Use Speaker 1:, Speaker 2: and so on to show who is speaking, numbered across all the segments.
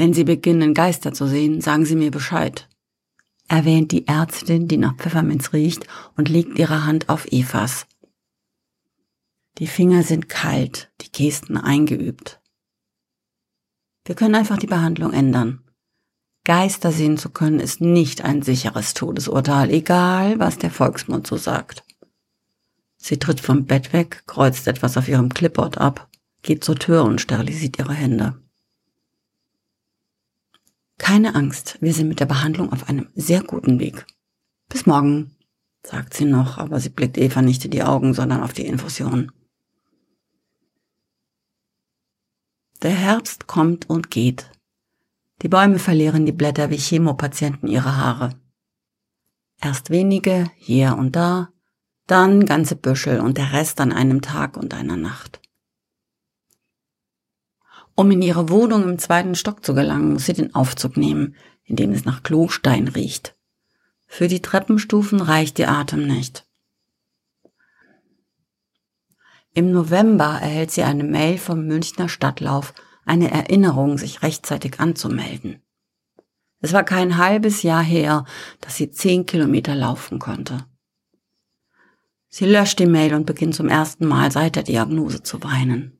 Speaker 1: Wenn Sie beginnen, Geister zu sehen, sagen Sie mir Bescheid. Erwähnt die Ärztin, die nach Pfefferminz riecht und legt ihre Hand auf Evas. Die Finger sind kalt, die Gesten eingeübt. Wir können einfach die Behandlung ändern. Geister sehen zu können ist nicht ein sicheres Todesurteil, egal was der Volksmund so sagt. Sie tritt vom Bett weg, kreuzt etwas auf ihrem Clipboard ab, geht zur Tür und sterilisiert ihre Hände. Keine Angst, wir sind mit der Behandlung auf einem sehr guten Weg. Bis morgen, sagt sie noch, aber sie blickt Eva nicht in die Augen, sondern auf die Infusion. Der Herbst kommt und geht. Die Bäume verlieren die Blätter wie Chemopatienten ihre Haare. Erst wenige, hier und da, dann ganze Büschel und der Rest an einem Tag und einer Nacht. Um in ihre Wohnung im zweiten Stock zu gelangen, muss sie den Aufzug nehmen, in dem es nach Klostein riecht. Für die Treppenstufen reicht ihr Atem nicht. Im November erhält sie eine Mail vom Münchner Stadtlauf, eine Erinnerung, sich rechtzeitig anzumelden. Es war kein halbes Jahr her, dass sie zehn Kilometer laufen konnte. Sie löscht die Mail und beginnt zum ersten Mal seit der Diagnose zu weinen.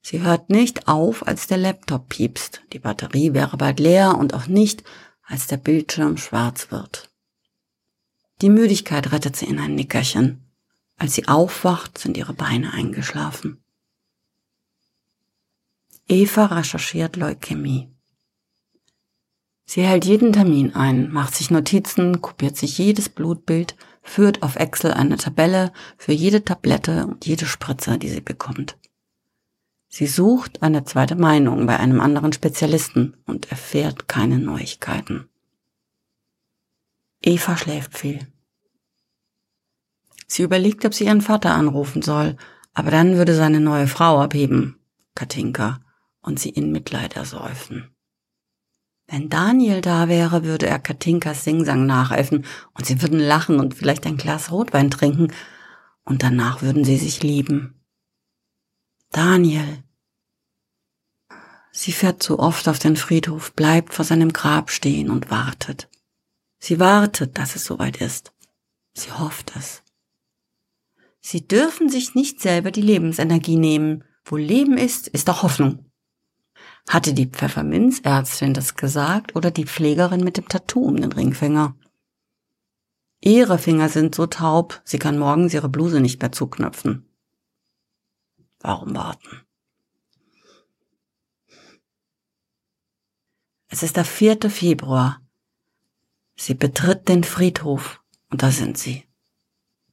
Speaker 1: Sie hört nicht auf, als der Laptop piepst. Die Batterie wäre bald leer und auch nicht, als der Bildschirm schwarz wird. Die Müdigkeit rettet sie in ein Nickerchen. Als sie aufwacht, sind ihre Beine eingeschlafen. Eva recherchiert Leukämie. Sie hält jeden Termin ein, macht sich Notizen, kopiert sich jedes Blutbild, führt auf Excel eine Tabelle für jede Tablette und jede Spritze, die sie bekommt. Sie sucht eine zweite Meinung bei einem anderen Spezialisten und erfährt keine Neuigkeiten. Eva schläft viel. Sie überlegt, ob sie ihren Vater anrufen soll, aber dann würde seine neue Frau abheben, Katinka, und sie in Mitleid ersäufen. Wenn Daniel da wäre, würde er Katinkas Singsang nachäffen und sie würden lachen und vielleicht ein Glas Rotwein trinken und danach würden sie sich lieben. Daniel. Sie fährt zu oft auf den Friedhof, bleibt vor seinem Grab stehen und wartet. Sie wartet, dass es soweit ist. Sie hofft es. Sie dürfen sich nicht selber die Lebensenergie nehmen. Wo Leben ist, ist auch Hoffnung. Hatte die Pfefferminzärztin das gesagt oder die Pflegerin mit dem Tattoo um den Ringfinger? Ihre Finger sind so taub, sie kann morgens ihre Bluse nicht mehr zuknöpfen. Warum warten? Es ist der 4. Februar. Sie betritt den Friedhof und da sind sie.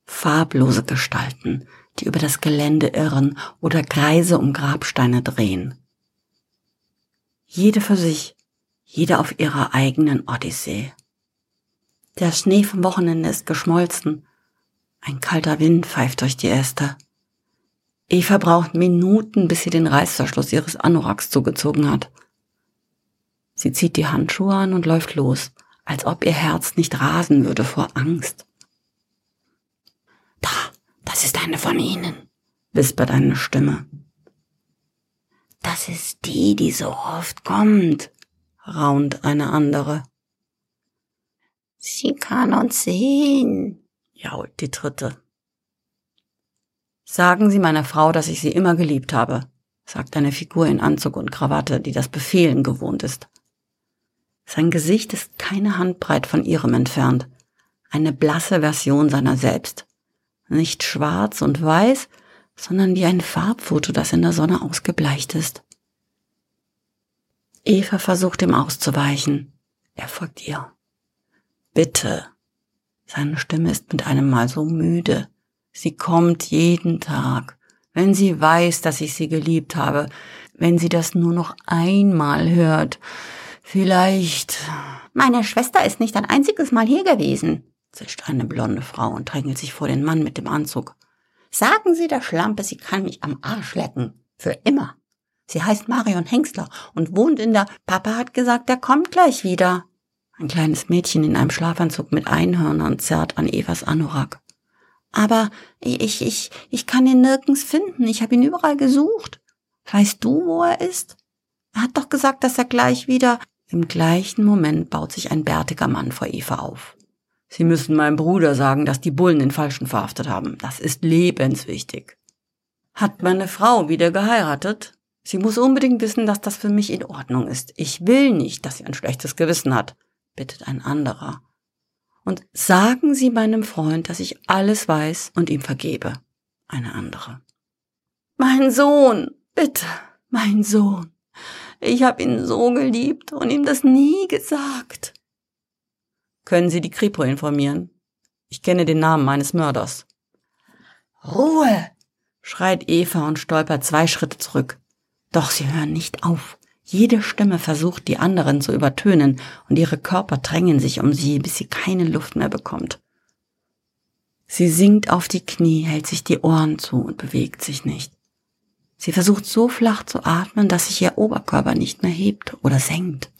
Speaker 1: Farblose Gestalten, die über das Gelände irren oder Kreise um Grabsteine drehen. Jede für sich, jede auf ihrer eigenen Odyssee. Der Schnee vom Wochenende ist geschmolzen. Ein kalter Wind pfeift durch die Äste. Eva braucht Minuten, bis sie den Reißverschluss ihres Anoraks zugezogen hat. Sie zieht die Handschuhe an und läuft los, als ob ihr Herz nicht rasen würde vor Angst. Da, das ist eine von ihnen, wispert eine Stimme. Das ist die, die so oft kommt, raunt eine andere. Sie kann uns sehen, jault die dritte. Sagen Sie meiner Frau, dass ich sie immer geliebt habe, sagt eine Figur in Anzug und Krawatte, die das Befehlen gewohnt ist. Sein Gesicht ist keine Handbreit von ihrem entfernt, eine blasse Version seiner selbst. Nicht schwarz und weiß, sondern wie ein Farbfoto, das in der Sonne ausgebleicht ist. Eva versucht ihm auszuweichen. Er folgt ihr. Bitte. Seine Stimme ist mit einem Mal so müde. Sie kommt jeden Tag. Wenn sie weiß, dass ich sie geliebt habe, wenn sie das nur noch einmal hört, vielleicht. Meine Schwester ist nicht ein einziges Mal hier gewesen, zischt eine blonde Frau und drängelt sich vor den Mann mit dem Anzug. Sagen Sie der Schlampe, sie kann mich am Arsch lecken. Für immer. Sie heißt Marion Hengstler und wohnt in der. Papa hat gesagt, er kommt gleich wieder. Ein kleines Mädchen in einem Schlafanzug mit Einhörnern zerrt an Evas Anorak. Aber ich, ich, ich kann ihn nirgends finden. Ich habe ihn überall gesucht. Weißt du, wo er ist? Er hat doch gesagt, dass er gleich wieder. Im gleichen Moment baut sich ein bärtiger Mann vor Eva auf. Sie müssen meinem Bruder sagen, dass die Bullen den Falschen verhaftet haben. Das ist lebenswichtig. Hat meine Frau wieder geheiratet? Sie muss unbedingt wissen, dass das für mich in Ordnung ist. Ich will nicht, dass sie ein schlechtes Gewissen hat, bittet ein anderer. Und sagen Sie meinem Freund, dass ich alles weiß und ihm vergebe. Eine andere. Mein Sohn, bitte, mein Sohn. Ich habe ihn so geliebt und ihm das nie gesagt. Können Sie die Kripo informieren? Ich kenne den Namen meines Mörders. Ruhe! schreit Eva und stolpert zwei Schritte zurück. Doch sie hören nicht auf. Jede Stimme versucht, die anderen zu übertönen, und ihre Körper drängen sich um sie, bis sie keine Luft mehr bekommt. Sie sinkt auf die Knie, hält sich die Ohren zu und bewegt sich nicht. Sie versucht so flach zu atmen, dass sich ihr Oberkörper nicht mehr hebt oder senkt.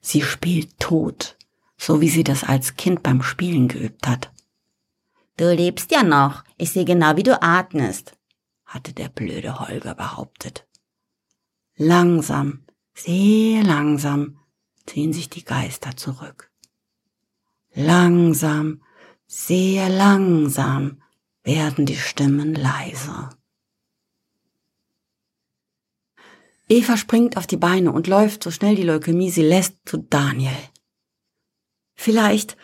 Speaker 1: Sie spielt tot, so wie sie das als Kind beim Spielen geübt hat. Du lebst ja noch, ich sehe genau, wie du atmest, hatte der blöde Holger behauptet. Langsam, sehr langsam ziehen sich die Geister zurück. Langsam, sehr langsam werden die Stimmen leiser. Eva springt auf die Beine und läuft so schnell die Leukämie sie lässt zu Daniel. Vielleicht,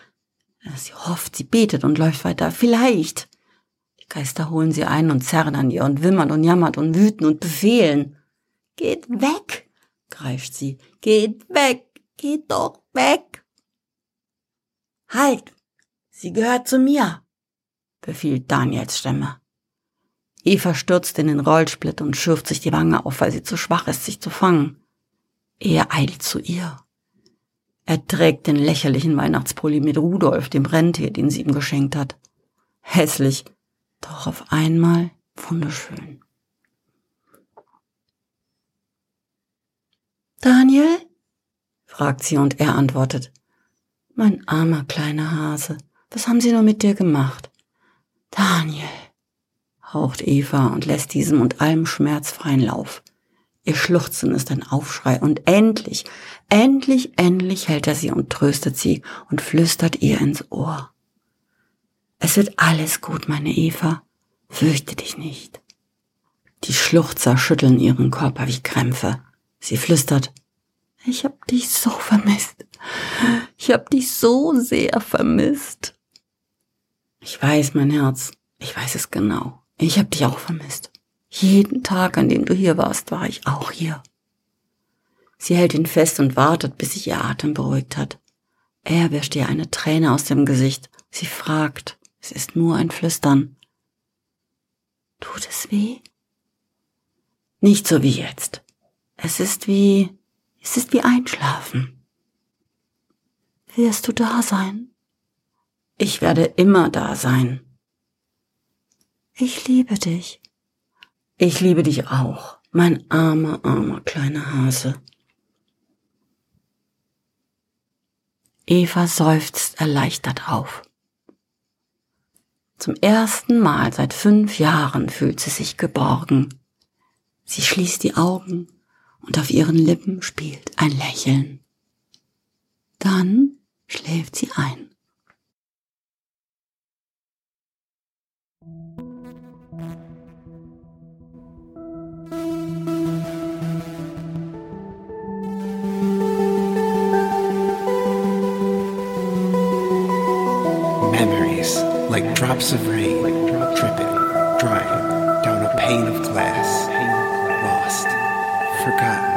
Speaker 1: sie hofft, sie betet und läuft weiter, vielleicht. Die Geister holen sie ein und zerren an ihr und wimmern und jammert und wüten und befehlen. Geht weg, greift sie. Geht weg, geht doch weg. Halt, sie gehört zu mir, befiehlt Daniels Stimme. Eva stürzt in den Rollsplit und schürft sich die Wange auf, weil sie zu schwach ist, sich zu fangen. Er eilt zu ihr. Er trägt den lächerlichen Weihnachtspulli mit Rudolf, dem Rentier, den sie ihm geschenkt hat. Hässlich, doch auf einmal wunderschön. Daniel? fragt sie und er antwortet. Mein armer kleiner Hase, was haben sie nur mit dir gemacht? Daniel, haucht Eva und lässt diesem und allem schmerzfreien Lauf. Ihr Schluchzen ist ein Aufschrei und endlich, endlich, endlich hält er sie und tröstet sie und flüstert ihr ins Ohr. Es wird alles gut, meine Eva. Fürchte dich nicht. Die Schluchzer schütteln ihren Körper wie Krämpfe. Sie flüstert, ich hab dich so vermisst. Ich hab dich so sehr vermisst. Ich weiß, mein Herz, ich weiß es genau. Ich hab dich auch vermisst. Jeden Tag, an dem du hier warst, war ich auch hier. Sie hält ihn fest und wartet, bis sich ihr Atem beruhigt hat. Er wischt ihr eine Träne aus dem Gesicht. Sie fragt, es ist nur ein Flüstern. Tut es weh? Nicht so wie jetzt. Es ist wie, es ist wie Einschlafen. Wirst du da sein? Ich werde immer da sein. Ich liebe dich. Ich liebe dich auch, mein armer, armer kleiner Hase. Eva seufzt erleichtert auf. Zum ersten Mal seit fünf Jahren fühlt sie sich geborgen. Sie schließt die Augen und auf ihren Lippen spielt ein Lächeln. Dann schläft sie ein.
Speaker 2: like drops of rain, dripping, drying down a pane of glass, forgotten